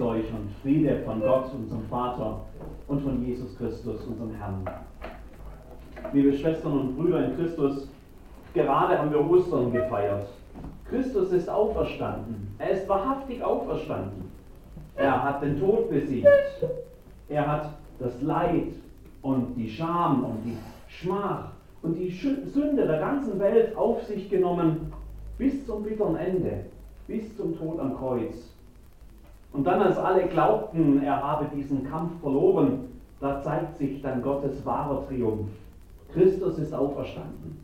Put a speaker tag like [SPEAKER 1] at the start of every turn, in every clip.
[SPEAKER 1] Mit euch und Friede von Gott, unserem Vater und von Jesus Christus, unserem Herrn. Liebe Schwestern und Brüder in Christus, gerade haben wir Ostern gefeiert. Christus ist auferstanden. Er ist wahrhaftig auferstanden. Er hat den Tod besiegt. Er hat das Leid und die Scham und die Schmach und die Sünde der ganzen Welt auf sich genommen bis zum bitteren Ende, bis zum Tod am Kreuz. Und dann, als alle glaubten, er habe diesen Kampf verloren, da zeigt sich dann Gottes wahrer Triumph. Christus ist auferstanden.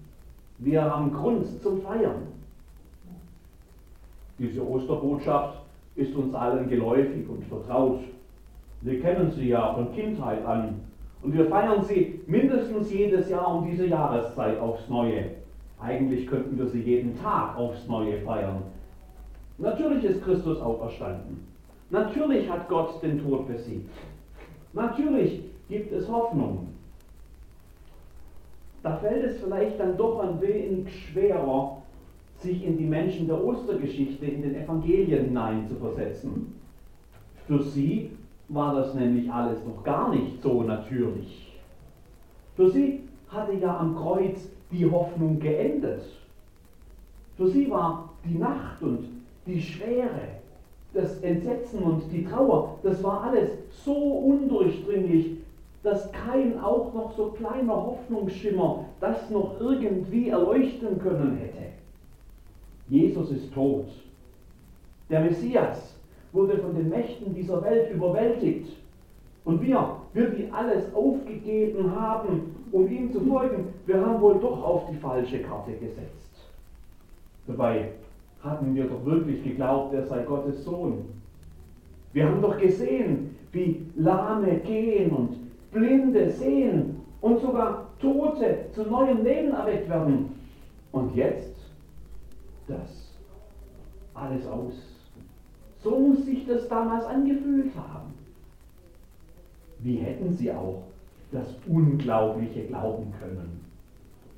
[SPEAKER 1] Wir haben Grund zum Feiern. Diese Osterbotschaft ist uns allen geläufig und vertraut. Wir kennen sie ja von Kindheit an und wir feiern sie mindestens jedes Jahr um diese Jahreszeit aufs Neue. Eigentlich könnten wir sie jeden Tag aufs Neue feiern. Natürlich ist Christus auferstanden. Natürlich hat Gott den Tod besiegt. Natürlich gibt es Hoffnung. Da fällt es vielleicht dann doch ein wenig schwerer, sich in die Menschen der Ostergeschichte, in den Evangelien hineinzuversetzen. Für sie war das nämlich alles noch gar nicht so natürlich. Für sie hatte ja am Kreuz die Hoffnung geendet. Für sie war die Nacht und die Schwere das Entsetzen und die Trauer, das war alles so undurchdringlich, dass kein auch noch so kleiner Hoffnungsschimmer das noch irgendwie erleuchten können hätte. Jesus ist tot. Der Messias wurde von den Mächten dieser Welt überwältigt. Und wir, wir, die alles aufgegeben haben, um ihm zu folgen, wir haben wohl doch auf die falsche Karte gesetzt. Dabei hatten wir doch wirklich geglaubt, er sei Gottes Sohn. Wir haben doch gesehen, wie Lahme gehen und Blinde sehen und sogar Tote zu neuem Leben erweckt werden. Und jetzt das alles aus. So muss sich das damals angefühlt haben. Wie hätten sie auch das Unglaubliche glauben können?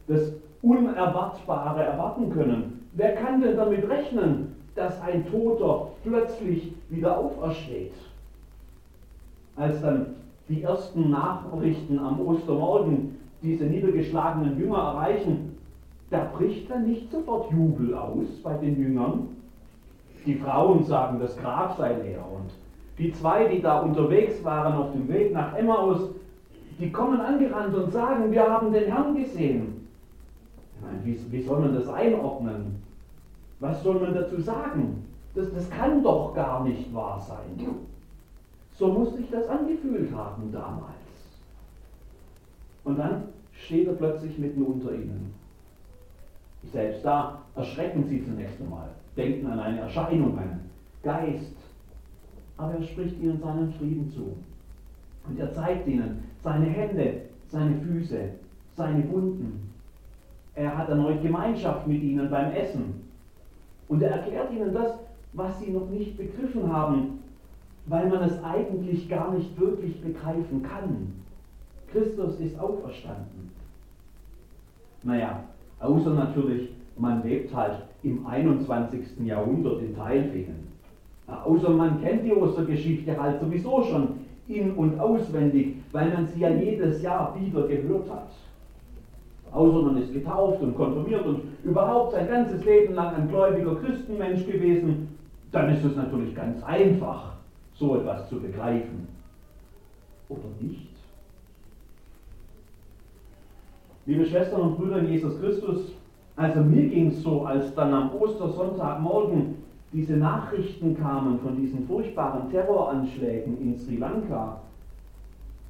[SPEAKER 1] Das Unerwartbare erwarten können? Wer kann denn damit rechnen, dass ein Toter plötzlich wieder aufersteht? Als dann die ersten Nachrichten am Ostermorgen diese niedergeschlagenen Jünger erreichen, da bricht dann nicht sofort Jubel aus bei den Jüngern. Die Frauen sagen, das Grab sei leer und die zwei, die da unterwegs waren auf dem Weg nach Emmaus, die kommen angerannt und sagen, wir haben den Herrn gesehen. Ich meine, wie, wie soll man das einordnen? Was soll man dazu sagen? Das, das kann doch gar nicht wahr sein. So muss sich das angefühlt haben damals. Und dann steht er plötzlich mitten unter ihnen. Selbst da erschrecken sie zunächst einmal, denken an eine Erscheinung, einen Geist. Aber er spricht ihnen seinen Frieden zu. Und er zeigt ihnen seine Hände, seine Füße, seine Wunden. Er hat erneut Gemeinschaft mit ihnen beim Essen. Und er erklärt ihnen das, was sie noch nicht begriffen haben, weil man es eigentlich gar nicht wirklich begreifen kann. Christus ist auferstanden. Naja, außer natürlich, man lebt halt im 21. Jahrhundert in Teilfingen. Außer man kennt die Ostergeschichte halt sowieso schon in- und auswendig, weil man sie ja jedes Jahr wieder gehört hat außer man ist getauft und konfirmiert und überhaupt sein ganzes Leben lang ein gläubiger Christenmensch gewesen, dann ist es natürlich ganz einfach, so etwas zu begreifen. Oder nicht? Liebe Schwestern und Brüder in Jesus Christus, also mir ging es so, als dann am Ostersonntagmorgen diese Nachrichten kamen von diesen furchtbaren Terroranschlägen in Sri Lanka,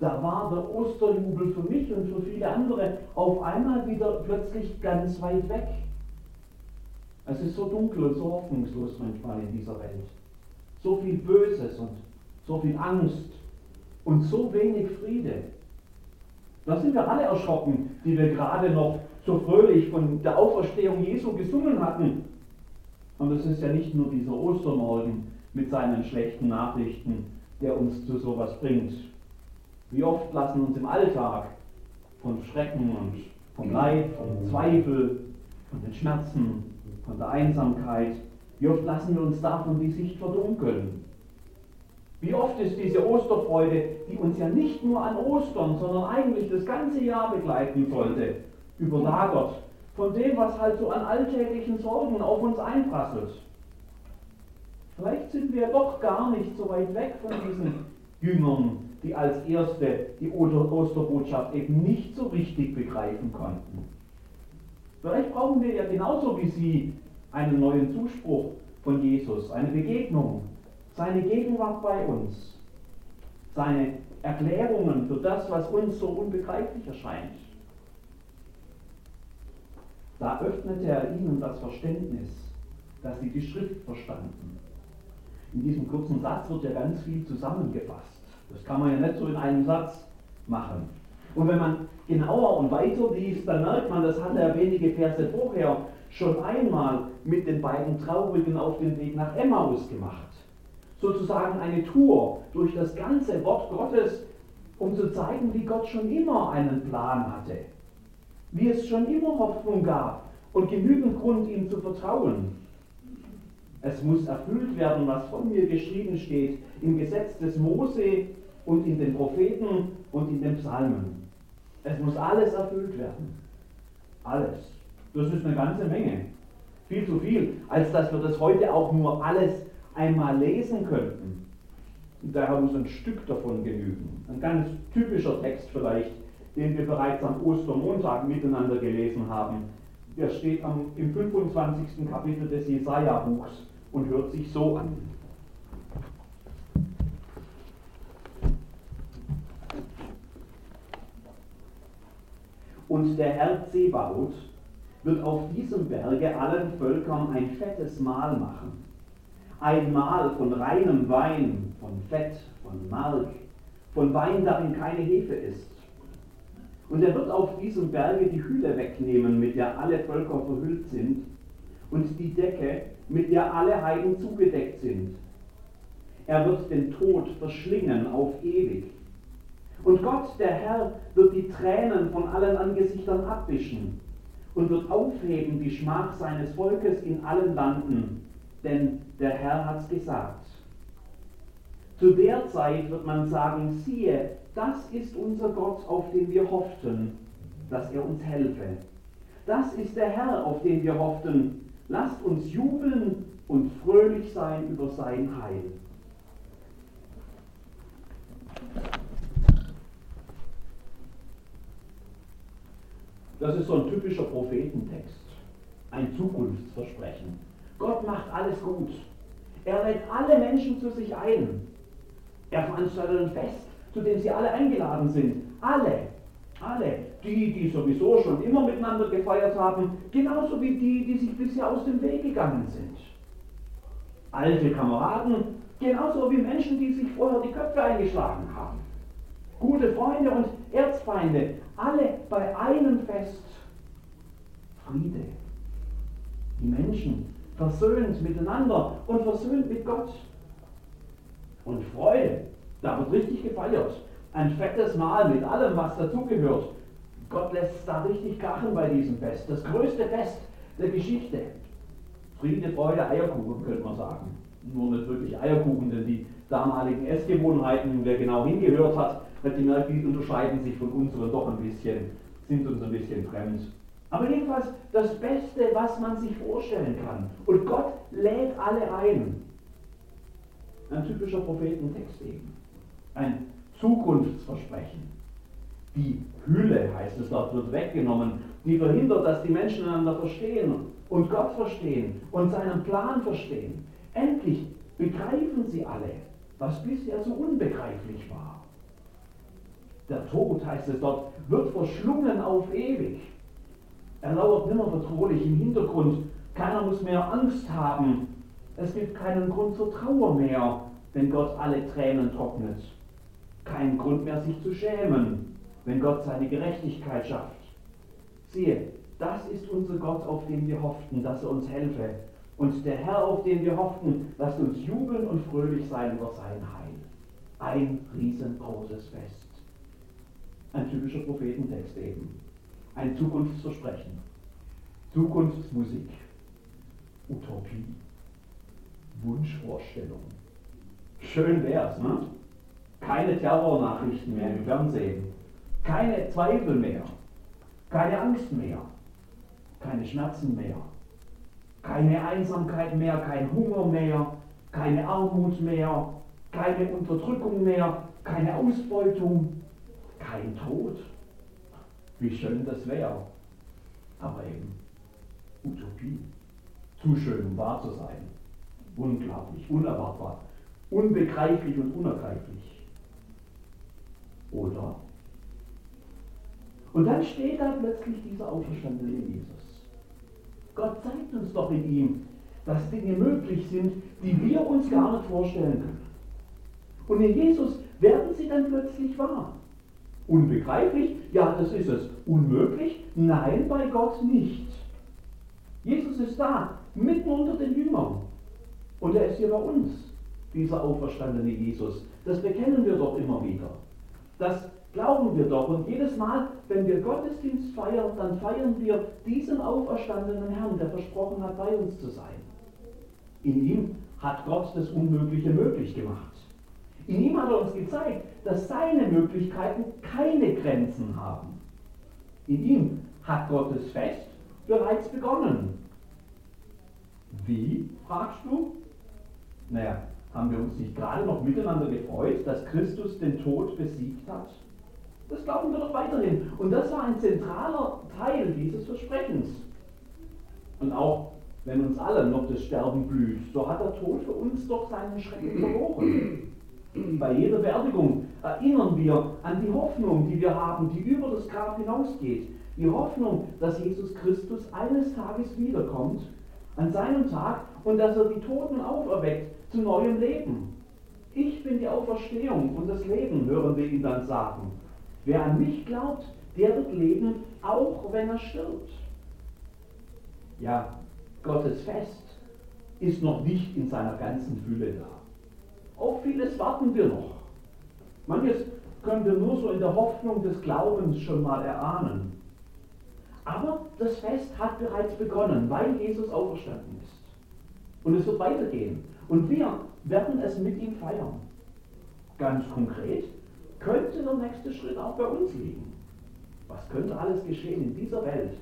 [SPEAKER 1] da war der Osterjubel für mich und für viele andere auf einmal wieder plötzlich ganz weit weg. Es ist so dunkel und so hoffnungslos manchmal in dieser Welt. So viel Böses und so viel Angst und so wenig Friede. Da sind wir alle erschrocken, die wir gerade noch so fröhlich von der Auferstehung Jesu gesungen hatten. Und es ist ja nicht nur dieser Ostermorgen mit seinen schlechten Nachrichten, der uns zu sowas bringt. Wie oft lassen uns im Alltag von Schrecken und vom Leid, vom Zweifel, von den Schmerzen, von der Einsamkeit, wie oft lassen wir uns davon die Sicht verdunkeln. Wie oft ist diese Osterfreude, die uns ja nicht nur an Ostern, sondern eigentlich das ganze Jahr begleiten sollte, überlagert von dem, was halt so an alltäglichen Sorgen auf uns einprasselt. Vielleicht sind wir doch gar nicht so weit weg von diesen Jüngern, die als erste die Osterbotschaft eben nicht so richtig begreifen konnten. Vielleicht brauchen wir ja genauso wie sie einen neuen Zuspruch von Jesus, eine Begegnung, seine Gegenwart bei uns, seine Erklärungen für das, was uns so unbegreiflich erscheint. Da öffnete er ihnen das Verständnis, dass sie die Schrift verstanden. In diesem kurzen Satz wird ja ganz viel zusammengefasst. Das kann man ja nicht so in einem Satz machen. Und wenn man genauer und weiter liest, dann merkt man, das hat er wenige Verse vorher schon einmal mit den beiden Traurigen auf den Weg nach Emmaus gemacht. Sozusagen eine Tour durch das ganze Wort Gottes, um zu zeigen, wie Gott schon immer einen Plan hatte. Wie es schon immer Hoffnung gab und genügend Grund, ihm zu vertrauen. Es muss erfüllt werden, was von mir geschrieben steht im Gesetz des Mose und in den Propheten und in den Psalmen. Es muss alles erfüllt werden. Alles. Das ist eine ganze Menge. Viel zu viel, als dass wir das heute auch nur alles einmal lesen könnten. Und daher muss ein Stück davon genügen. Ein ganz typischer Text vielleicht, den wir bereits am Ostermontag miteinander gelesen haben. Der steht am, im 25. Kapitel des Jesaja-Buchs und hört sich so an. Und der Herr Zebaoth wird auf diesem Berge allen Völkern ein fettes Mahl machen. Ein Mahl von reinem Wein, von Fett, von Mark, von Wein, darin keine Hefe ist. Und er wird auf diesem Berge die Hülle wegnehmen, mit der alle Völker verhüllt sind, und die Decke, mit der alle Heiden zugedeckt sind. Er wird den Tod verschlingen auf ewig. Und Gott, der Herr, wird die Tränen von allen Angesichtern abwischen und wird aufheben die Schmach seines Volkes in allen Landen, denn der Herr hat's gesagt. Zu der Zeit wird man sagen, siehe, das ist unser Gott, auf den wir hofften, dass er uns helfe. Das ist der Herr, auf den wir hofften. Lasst uns jubeln und fröhlich sein über sein Heil. Das ist so ein typischer Prophetentext, ein Zukunftsversprechen. Gott macht alles gut. Er lädt alle Menschen zu sich ein. Er veranstaltet ein Fest, zu dem sie alle eingeladen sind. Alle. Alle. Die, die sowieso schon immer miteinander gefeiert haben, genauso wie die, die sich bisher aus dem Weg gegangen sind. Alte Kameraden, genauso wie Menschen, die sich vorher die Köpfe eingeschlagen haben. Gute Freunde und Erzfeinde, alle bei einem Fest. Friede. Die Menschen versöhnt miteinander und versöhnt mit Gott. Und Freude, da wird richtig gefeiert. Ein fettes Mahl mit allem, was dazugehört. Gott lässt es da richtig krachen bei diesem Fest. Das größte Fest der Geschichte. Friede, Freude, Eierkuchen, könnte man sagen. Nur nicht wirklich Eierkuchen, denn die damaligen Essgewohnheiten, wer genau hingehört hat, hat gemerkt, die unterscheiden sich von unseren doch ein bisschen, sind uns ein bisschen fremd. Aber jedenfalls das Beste, was man sich vorstellen kann. Und Gott lädt alle ein. Ein typischer Prophetentext eben. Ein Zukunftsversprechen. Die Hülle, heißt es dort, wird weggenommen, die verhindert, dass die Menschen einander verstehen und Gott verstehen und seinen Plan verstehen. Endlich begreifen sie alle, was bisher so unbegreiflich war. Der Tod, heißt es dort, wird verschlungen auf ewig. Er lauert nimmer bedrohlich im Hintergrund. Keiner muss mehr Angst haben. Es gibt keinen Grund zur Trauer mehr, wenn Gott alle Tränen trocknet. Keinen Grund mehr, sich zu schämen, wenn Gott seine Gerechtigkeit schafft. Siehe, das ist unser Gott, auf den wir hofften, dass er uns helfe. Und der Herr, auf den wir hofften, lasst uns jubeln und fröhlich sein über sein Heil. Ein riesengroßes Fest. Ein typischer Prophetentext eben. Ein Zukunftsversprechen. Zukunftsmusik. Utopie. Wunschvorstellung. Schön wär's, ne? Keine Terrornachrichten mehr im Fernsehen, keine Zweifel mehr, keine Angst mehr, keine Schmerzen mehr, keine Einsamkeit mehr, kein Hunger mehr, keine Armut mehr, keine Unterdrückung mehr, keine Ausbeutung, kein Tod. Wie schön das wäre. Aber eben Utopie. Zu schön, um wahr zu sein. Unglaublich, unerwartbar, unbegreiflich und unergreiflich. Oder? Und dann steht da plötzlich dieser auferstandene Jesus. Gott zeigt uns doch in ihm, dass Dinge möglich sind, die wir uns gar nicht vorstellen können. Und in Jesus werden sie dann plötzlich wahr. Unbegreiflich? Ja, das ist es. Unmöglich? Nein, bei Gott nicht. Jesus ist da, mitten unter den Jüngern. Und er ist hier bei uns, dieser auferstandene Jesus. Das bekennen wir doch immer wieder. Das glauben wir doch. Und jedes Mal, wenn wir Gottesdienst feiern, dann feiern wir diesen auferstandenen Herrn, der versprochen hat, bei uns zu sein. In ihm hat Gott das Unmögliche möglich gemacht. In ihm hat er uns gezeigt, dass seine Möglichkeiten keine Grenzen haben. In ihm hat Gottes Fest bereits begonnen. Wie, fragst du? Naja, haben wir uns nicht gerade noch miteinander gefreut, dass Christus den Tod besiegt hat? Das glauben wir doch weiterhin. Und das war ein zentraler Teil dieses Versprechens. Und auch wenn uns allen noch das Sterben blüht, so hat der Tod für uns doch seinen Schrecken verloren. Bei jeder Beerdigung erinnern wir an die Hoffnung, die wir haben, die über das Grab hinausgeht. Die Hoffnung, dass Jesus Christus eines Tages wiederkommt, an seinem Tag, und dass er die Toten auferweckt zu neuem Leben. Ich bin die Auferstehung und das Leben, hören wir ihn dann sagen. Wer an mich glaubt, der wird leben, auch wenn er stirbt. Ja, Gottes Fest ist noch nicht in seiner ganzen Fülle da. Auf vieles warten wir noch. Manches können wir nur so in der Hoffnung des Glaubens schon mal erahnen. Aber das Fest hat bereits begonnen, weil Jesus auferstanden ist. Und es wird weitergehen. Und wir werden es mit ihm feiern. Ganz konkret könnte der nächste Schritt auch bei uns liegen. Was könnte alles geschehen in dieser Welt,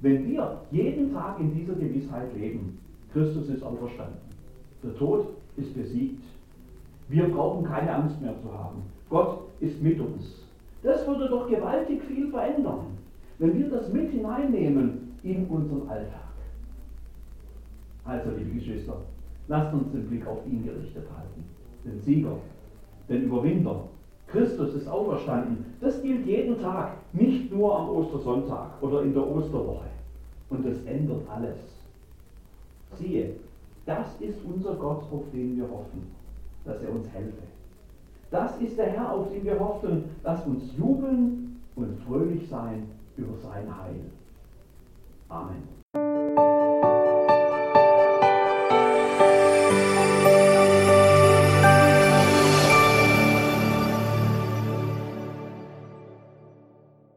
[SPEAKER 1] wenn wir jeden Tag in dieser Gewissheit leben, Christus ist auferstanden, der Tod ist besiegt, wir brauchen keine Angst mehr zu haben, Gott ist mit uns. Das würde doch gewaltig viel verändern, wenn wir das mit hineinnehmen in unseren Alltag. Also, liebe Geschwister, lasst uns den Blick auf ihn gerichtet halten, den Sieger, den Überwinder. Christus ist auferstanden. Das gilt jeden Tag, nicht nur am Ostersonntag oder in der Osterwoche. Und das ändert alles. Siehe, das ist unser Gott, auf den wir hoffen, dass er uns helfe. Das ist der Herr, auf den wir hoffen. Lass uns jubeln und fröhlich sein über sein Heil. Amen.